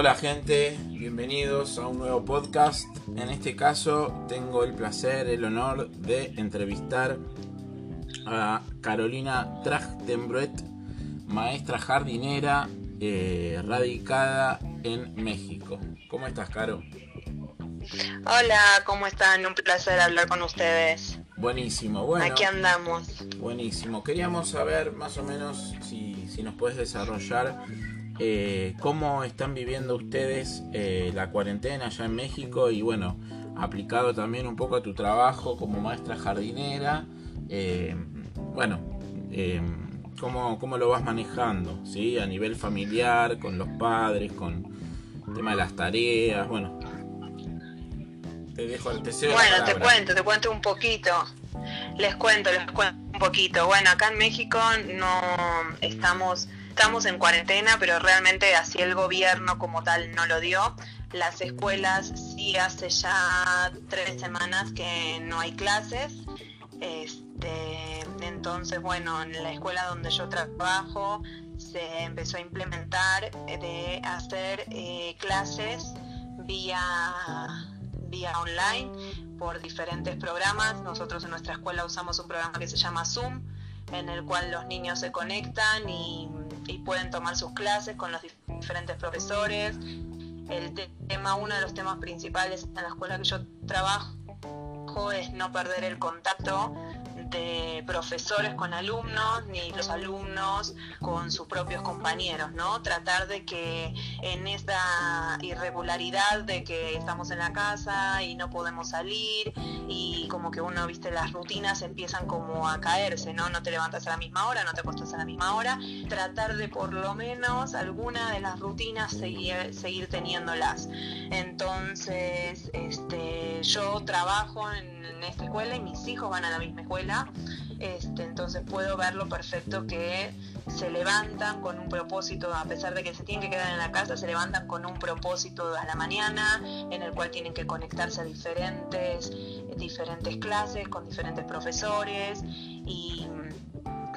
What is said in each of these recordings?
Hola gente, bienvenidos a un nuevo podcast. En este caso tengo el placer, el honor de entrevistar a Carolina Trachtenbrett, maestra jardinera eh, radicada en México. ¿Cómo estás, Caro? Hola, ¿cómo están? Un placer hablar con ustedes. Buenísimo, bueno. Aquí andamos. Buenísimo. Queríamos saber más o menos si, si nos puedes desarrollar eh, cómo están viviendo ustedes eh, la cuarentena allá en México y bueno, aplicado también un poco a tu trabajo como maestra jardinera. Eh, bueno, ¿cómo, ¿cómo, lo vas manejando? ¿sí? A nivel familiar, con los padres, con el tema de las tareas, bueno. Te dejo el deseo. Bueno, te cuento, te cuento un poquito. Les cuento, les cuento un poquito. Bueno, acá en México no estamos estamos en cuarentena, pero realmente así el gobierno como tal no lo dio. Las escuelas sí hace ya tres semanas que no hay clases. Este, entonces, bueno, en la escuela donde yo trabajo se empezó a implementar de hacer eh, clases vía, vía online por diferentes programas. Nosotros en nuestra escuela usamos un programa que se llama Zoom, en el cual los niños se conectan y y pueden tomar sus clases con los diferentes profesores. El tema, uno de los temas principales en la escuela que yo trabajo es no perder el contacto de profesores con alumnos ni los alumnos con sus propios compañeros, ¿no? Tratar de que en esta irregularidad de que estamos en la casa y no podemos salir y como que uno, viste, las rutinas empiezan como a caerse, ¿no? No te levantas a la misma hora, no te acostas a la misma hora, tratar de por lo menos alguna de las rutinas seguir, seguir teniéndolas. Entonces, este, yo trabajo en en esta escuela y mis hijos van a la misma escuela, este, entonces puedo verlo perfecto que se levantan con un propósito, a pesar de que se tienen que quedar en la casa, se levantan con un propósito a la mañana en el cual tienen que conectarse a diferentes, diferentes clases, con diferentes profesores y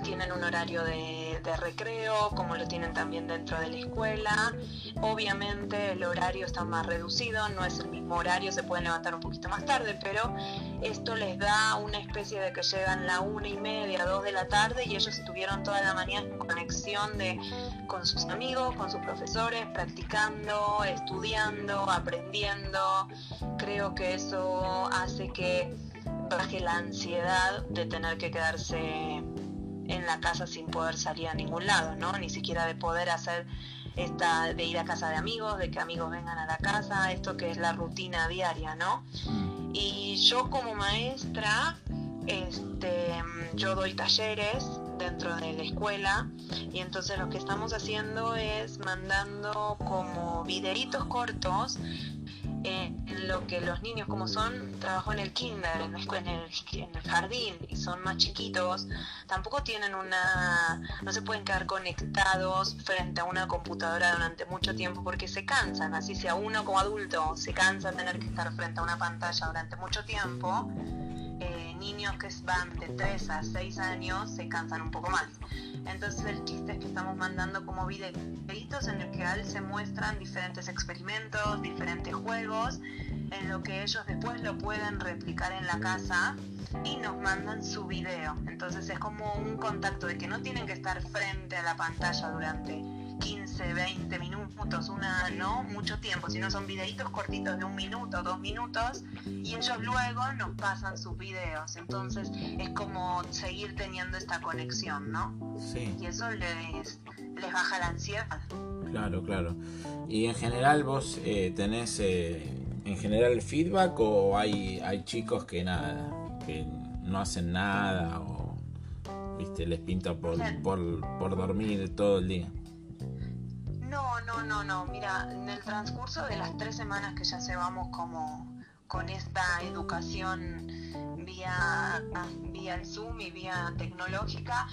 tienen un horario de, recreo, como lo tienen también dentro de la escuela. Obviamente el horario está más reducido, no es el mismo horario, se pueden levantar un poquito más tarde, pero esto les da una especie de que llegan la una y media, dos de la tarde y ellos estuvieron toda la mañana en conexión de, con sus amigos, con sus profesores, practicando, estudiando, aprendiendo. Creo que eso hace que baje la ansiedad de tener que quedarse en la casa sin poder salir a ningún lado, ¿no? Ni siquiera de poder hacer esta, de ir a casa de amigos, de que amigos vengan a la casa, esto que es la rutina diaria, ¿no? Mm. Y yo como maestra, este, yo doy talleres dentro de la escuela y entonces lo que estamos haciendo es mandando como videitos cortos en lo que los niños como son, trabajo en el kinder, en, el, en el jardín y son más chiquitos, tampoco tienen una, no se pueden quedar conectados frente a una computadora durante mucho tiempo porque se cansan, así sea uno como adulto se cansa tener que estar frente a una pantalla durante mucho tiempo, eh, niños que van de 3 a 6 años se cansan un poco más. Entonces el chiste es que estamos mandando como videitos en el que se muestran diferentes experimentos, diferentes juegos, en lo que ellos después lo pueden replicar en la casa y nos mandan su video. Entonces es como un contacto de que no tienen que estar frente a la pantalla durante 15, 20 minutos, una, no mucho tiempo, sino son videitos cortitos de un minuto, dos minutos, y ellos luego nos pasan sus videos. Entonces es como seguir teniendo esta conexión, ¿no? Sí. Y eso les, les baja la ansiedad. Claro, claro. Y en general vos eh, tenés eh, en general feedback o hay, hay chicos que nada, que no hacen nada o viste les pinta por, por, por dormir todo el día. No, no, no. Mira, en el transcurso de las tres semanas que ya llevamos como con esta educación vía, vía el Zoom y vía tecnológica,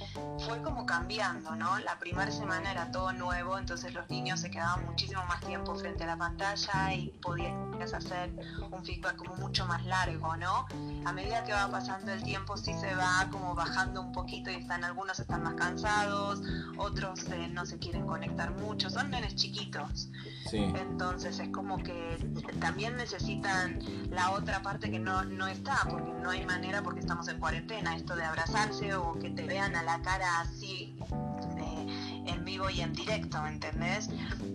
fue como cambiando, ¿no? La primera semana era todo nuevo, entonces los niños se quedaban muchísimo más tiempo frente a la pantalla y podían es hacer un feedback como mucho más largo, ¿no? A medida que va pasando el tiempo sí se va como bajando un poquito y están algunos están más cansados, otros eh, no se quieren conectar mucho, son nenes chiquitos. Entonces es como que también necesitan la otra parte que no, no está, porque no hay manera porque estamos en cuarentena, esto de abrazarse o que te vean a la cara así en vivo y en directo, ¿me entendés?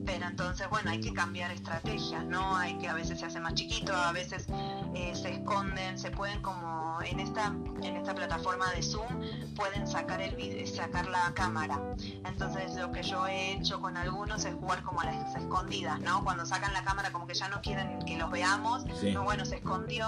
Pero entonces, bueno, hay que cambiar estrategias, ¿no? Hay que a veces se hace más chiquito, a veces eh, se esconden, se pueden como en esta, en esta plataforma de Zoom pueden sacar el video, sacar la cámara. Entonces lo que yo he hecho con algunos es jugar como a las escondidas, ¿no? Cuando sacan la cámara como que ya no quieren que los veamos, bueno, se escondió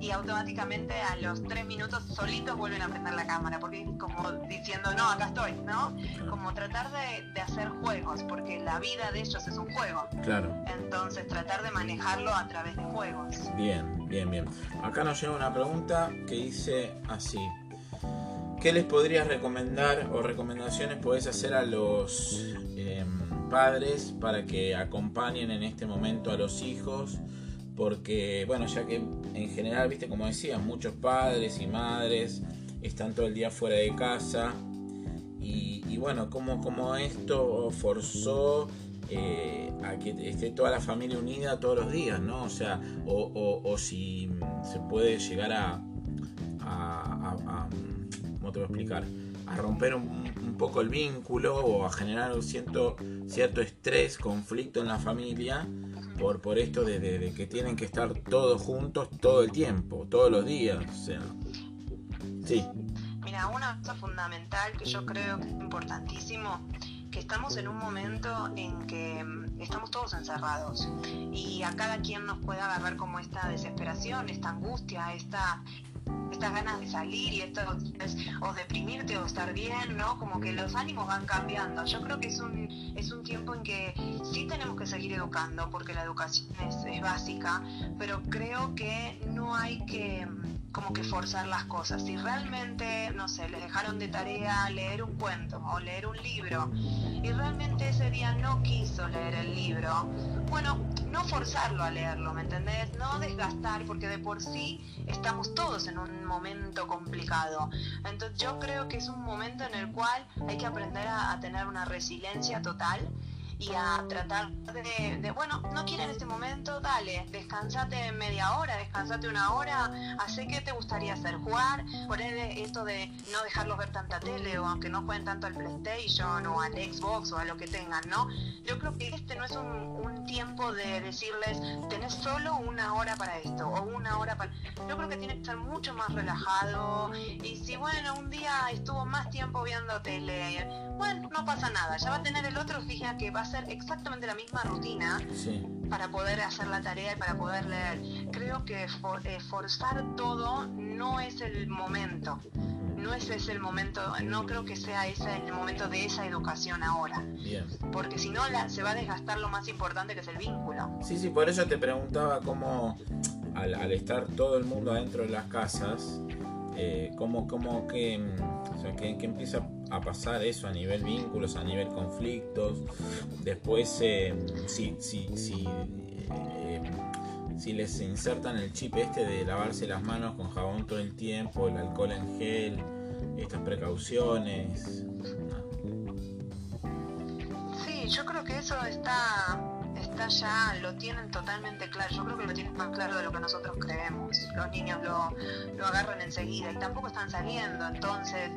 y automáticamente a los tres minutos solitos vuelven a prender la cámara, porque como diciendo, no, acá estoy, ¿no? Como tratar de, hacer juegos, porque la vida de ellos es un juego. Claro. Entonces tratar de manejarlo a través de juegos. Bien, bien, bien. Acá nos llega una pregunta que dice así. ¿Qué les podrías recomendar o recomendaciones puedes hacer a los em, padres para que acompañen en este momento a los hijos? Porque, bueno, ya que en general, viste, como decía, muchos padres y madres están todo el día fuera de casa y, bueno, como, como esto forzó eh, a que esté toda la familia unida todos los días, ¿no? O sea, o, si se puede llegar a, a, ¿cómo te voy a explicar? A romper un, poco el vínculo o a generar un cierto, cierto estrés, conflicto en la familia por, por esto de, que tienen que estar todos juntos todo el tiempo, todos los días. O sea, sí. Mira, una cosa fundamental que yo creo que es importantísimo, que estamos en un momento en que mm, estamos todos encerrados y a cada quien nos puede agarrar como esta desesperación, esta angustia, esta estas ganas de salir y esto es, o deprimirte o estar bien, ¿no? Como que los ánimos van cambiando. Yo creo que es un, es un tiempo en que sí tenemos que seguir educando, porque la educación es, es básica, pero creo que no hay que como que forzar las cosas. Si realmente, no sé, les dejaron de tarea leer un cuento o leer un libro y realmente ese día no quiso leer el libro, bueno, no forzarlo a leerlo, ¿me entendés? No desgastar, porque de por sí estamos todos en un momento complicado. Entonces yo creo que es un momento en el cual hay que aprender a, a tener una resiliencia total y a tratar de, bueno, no quiere en este momento, dale, descansate media hora, descansate una hora, hace qué te gustaría hacer, jugar, poner esto de no dejarlos ver tanta tele o aunque no jueguen tanto al PlayStation o al Xbox o a lo que tengan, ¿no? Yo creo que este no es un, tiempo de decirles, tenés solo una hora para esto o una hora para... Yo creo que tiene que ser mucho más relajado y si, bueno, un día estuvo más tiempo viendo tele, bueno, no pasa nada, ya va a tener el otro, fija que va a hacer exactamente la misma rutina para poder hacer la tarea y para poder leer. Creo que eh, forzar todo no es el momento. No ese es el momento, no creo que sea ese el momento de esa educación ahora. Porque si no se va a desgastar lo más importante que es el vínculo. Sí, sí, por eso te preguntaba cómo al, al estar todo el mundo adentro de las casas, eh, cómo, cómo que, o que, empieza a pasar eso a nivel vínculos, a nivel conflictos. Después, eh, si, si, si, eh, si les insertan el chip este de lavarse las manos con jabón todo el tiempo, el alcohol en gel, estas precauciones. Sí, yo creo que eso está está ya, lo tienen totalmente claro. Yo creo que lo tienen más claro de lo que nosotros creemos. Los niños lo, lo agarran enseguida y tampoco están saliendo. Entonces,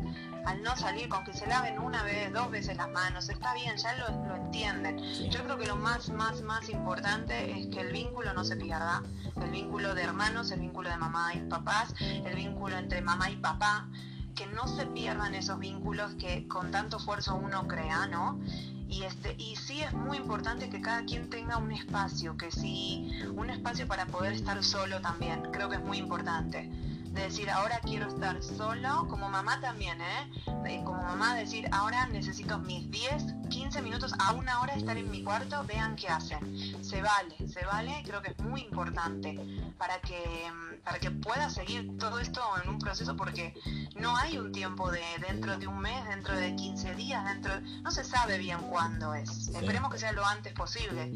al no salir, con que se laven una vez, dos veces las manos, está bien, ya lo, lo entienden. Yo creo que lo más, más, más importante es que el vínculo no se pierda. El vínculo de hermanos, el vínculo de mamá y papás, el vínculo entre mamá y papá que no se pierdan esos vínculos que con tanto esfuerzo uno crea, ¿no? Y, este, y sí es muy importante que cada quien tenga un espacio, que sí, un espacio para poder estar solo también, creo que es muy importante. De decir, ahora quiero estar solo, como mamá también, ¿eh? como mamá decir, ahora necesito mis 10, 15 minutos a una hora estar en mi cuarto, vean qué hacen. Se vale, se vale, creo que es muy importante para que, para que pueda seguir todo esto en un proceso porque no hay un tiempo de dentro de un mes, dentro de 15 días, dentro no se sabe bien cuándo es. Esperemos que sea lo antes posible.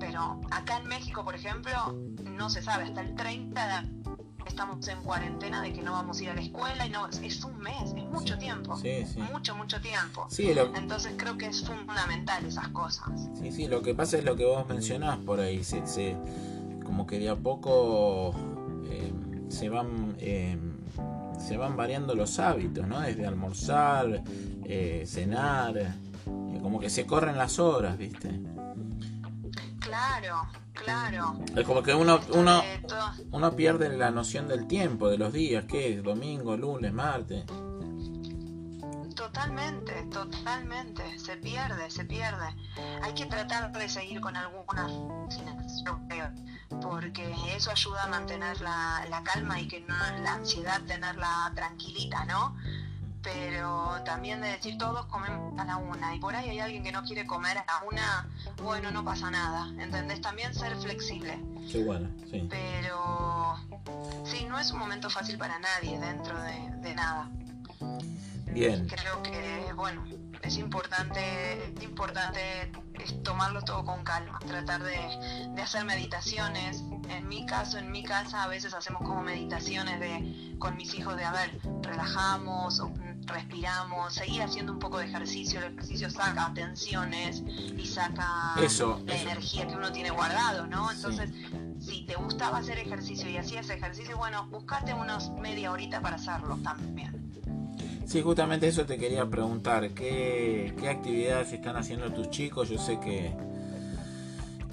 Pero acá en México, por ejemplo, no se sabe, hasta el 30 de estamos en cuarentena de que no vamos a ir a la escuela y no es un mes, es mucho tiempo. Mucho, mucho tiempo. Entonces creo que es fundamental esas cosas. Sí, sí, lo que pasa es lo que vos mencionás por ahí, se, como que de a poco eh, se van eh, se van variando los hábitos, ¿no? Desde almorzar, eh, cenar, como que se corren las horas, ¿viste? Claro, claro. Es como que uno, uno, uno pierde la noción del tiempo, de los días, ¿qué es? Domingo, lunes, martes. Totalmente, totalmente. Se pierde, se pierde. Hay que tratar de seguir con algunas porque eso ayuda a mantener la, la calma y que no la ansiedad tenerla tranquilita, ¿no? Pero también de decir todos comemos a la una y por ahí hay alguien que no quiere comer a la una, bueno, no pasa nada, ¿entendés? También ser flexible. Sí, bueno, sí. Pero sí, no es un momento fácil para nadie dentro de, nada. Bien. Creo que, bueno, es importante, es importante tomarlo todo con calma, tratar de, de, hacer meditaciones. En mi caso, en mi casa, a veces hacemos como meditaciones de con mis hijos de, a ver, relajamos, respiramos, seguir haciendo un poco de ejercicio. El ejercicio saca tensiones y saca la energía que uno tiene guardado, ¿no? Entonces, si te gustaba hacer ejercicio y hacías ejercicio, bueno, buscate unos media horita para hacerlo también. Sí, justamente eso te quería preguntar. ¿Qué, qué actividades están haciendo tus chicos? Yo sé que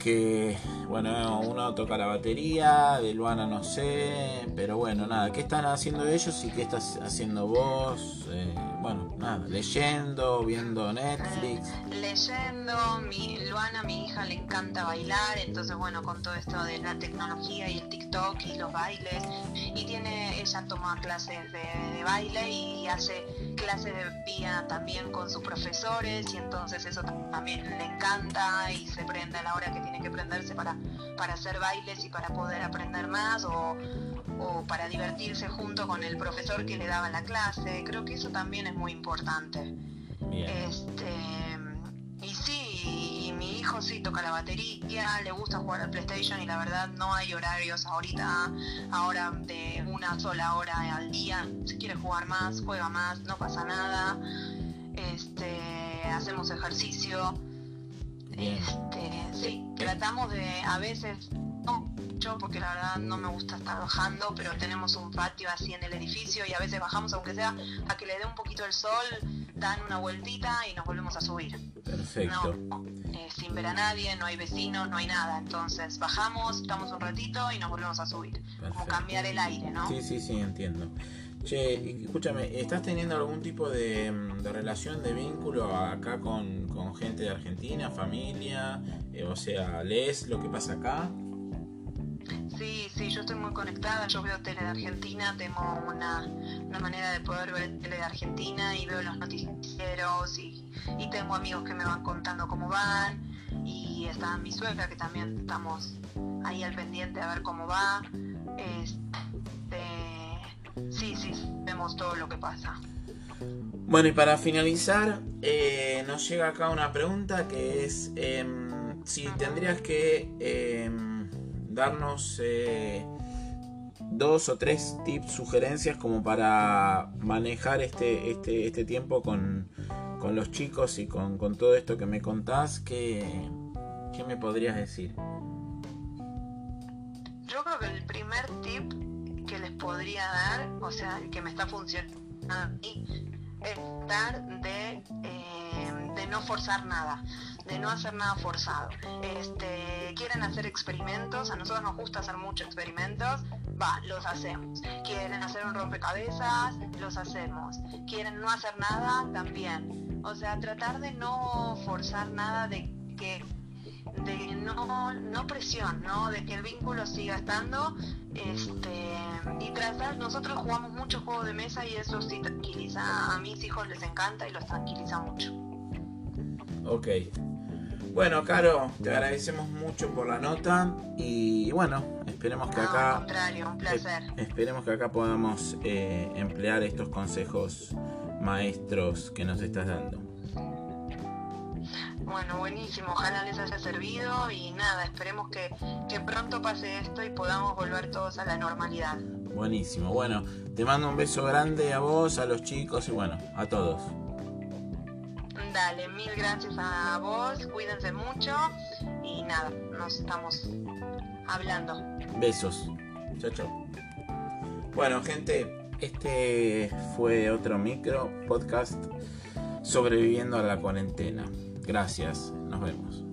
que, bueno, uno toca la batería, de Luana no sé, pero bueno, nada, ¿qué están haciendo ellos y qué estás haciendo vos? Eh, bueno, nada, leyendo, viendo Netflix. Leyendo, mi Luana, mi hija, le encanta bailar, entonces bueno, con todo esto de la tecnología y el TikTok y los bailes, y tiene, ella toma clases de, baile y hace clases de vía también con sus profesores, y entonces eso también le encanta y se prende a la hora que tiene que prenderse para, para hacer bailes y para poder aprender más o o para divertirse junto con el profesor que le daba la clase. Creo que eso también muy importante. Este, y sí, y mi hijo sí toca la batería, le gusta jugar al PlayStation y la verdad no hay horarios ahorita, ahora de una sola hora al día. Si quiere jugar más, juega más, no pasa nada. Este, hacemos ejercicio. Este, sí, tratamos de a veces porque la verdad no me gusta estar bajando, pero tenemos un patio así en el edificio y a veces bajamos aunque sea a que le dé un poquito el sol, dan una vueltita y nos volvemos a subir. Perfecto. Eh, sin ver a nadie, no hay vecinos, no hay nada. Entonces bajamos, estamos un ratito y nos volvemos a subir. Como cambiar el aire, ¿no? Sí, sí, sí, entiendo. Che, escúchame, ¿estás teniendo algún tipo de, relación, de vínculo acá con, gente de Argentina, familia? Eh, o sea, ¿lees lo que pasa acá? Sí, sí, yo estoy muy conectada, yo veo tele de Argentina, tengo una, manera de poder ver tele de Argentina y veo los noticieros y, tengo amigos que me van contando cómo van y está mi suegra que también estamos ahí al pendiente a ver cómo va. Este, sí, sí, vemos todo lo que pasa. Bueno, y para finalizar, eh, nos llega acá una pregunta que es em, si tendrías que em, darnos eh, dos o tres tips, sugerencias como para manejar este, este, este tiempo con, los chicos y con, todo esto que me contás, ¿qué, ¿qué me podrías decir? Yo creo que el primer tip que les podría dar, o sea, el que me está funcionando a es dar de, eh, no forzar nada de no hacer nada forzado. Este, quieren hacer experimentos, a nosotros nos gusta hacer muchos experimentos, va, los hacemos. Quieren hacer un rompecabezas, los hacemos. Quieren no hacer nada, también. O sea, tratar de no forzar nada de que de no, no presión, ¿no? De que el vínculo siga estando. Este, y tratar, nosotros jugamos mucho juego de mesa y eso sí tranquiliza. A mis hijos les encanta y los tranquiliza mucho. Ok. Bueno, Caro, te agradecemos mucho por la nota y bueno, esperemos que acá. contrario, un placer. esperemos que acá podamos eh, emplear estos consejos maestros que nos estás dando. Bueno, buenísimo, ojalá les haya servido y nada, esperemos que, pronto pase esto y podamos volver todos a la normalidad. Buenísimo, bueno, te mando un beso grande a vos, a los chicos y bueno, a todos. Dale, mil gracias a vos, cuídense mucho y nada, nos estamos hablando. Besos. Chao, chao. Bueno, gente, este fue otro micro podcast sobreviviendo a la cuarentena. Gracias, nos vemos.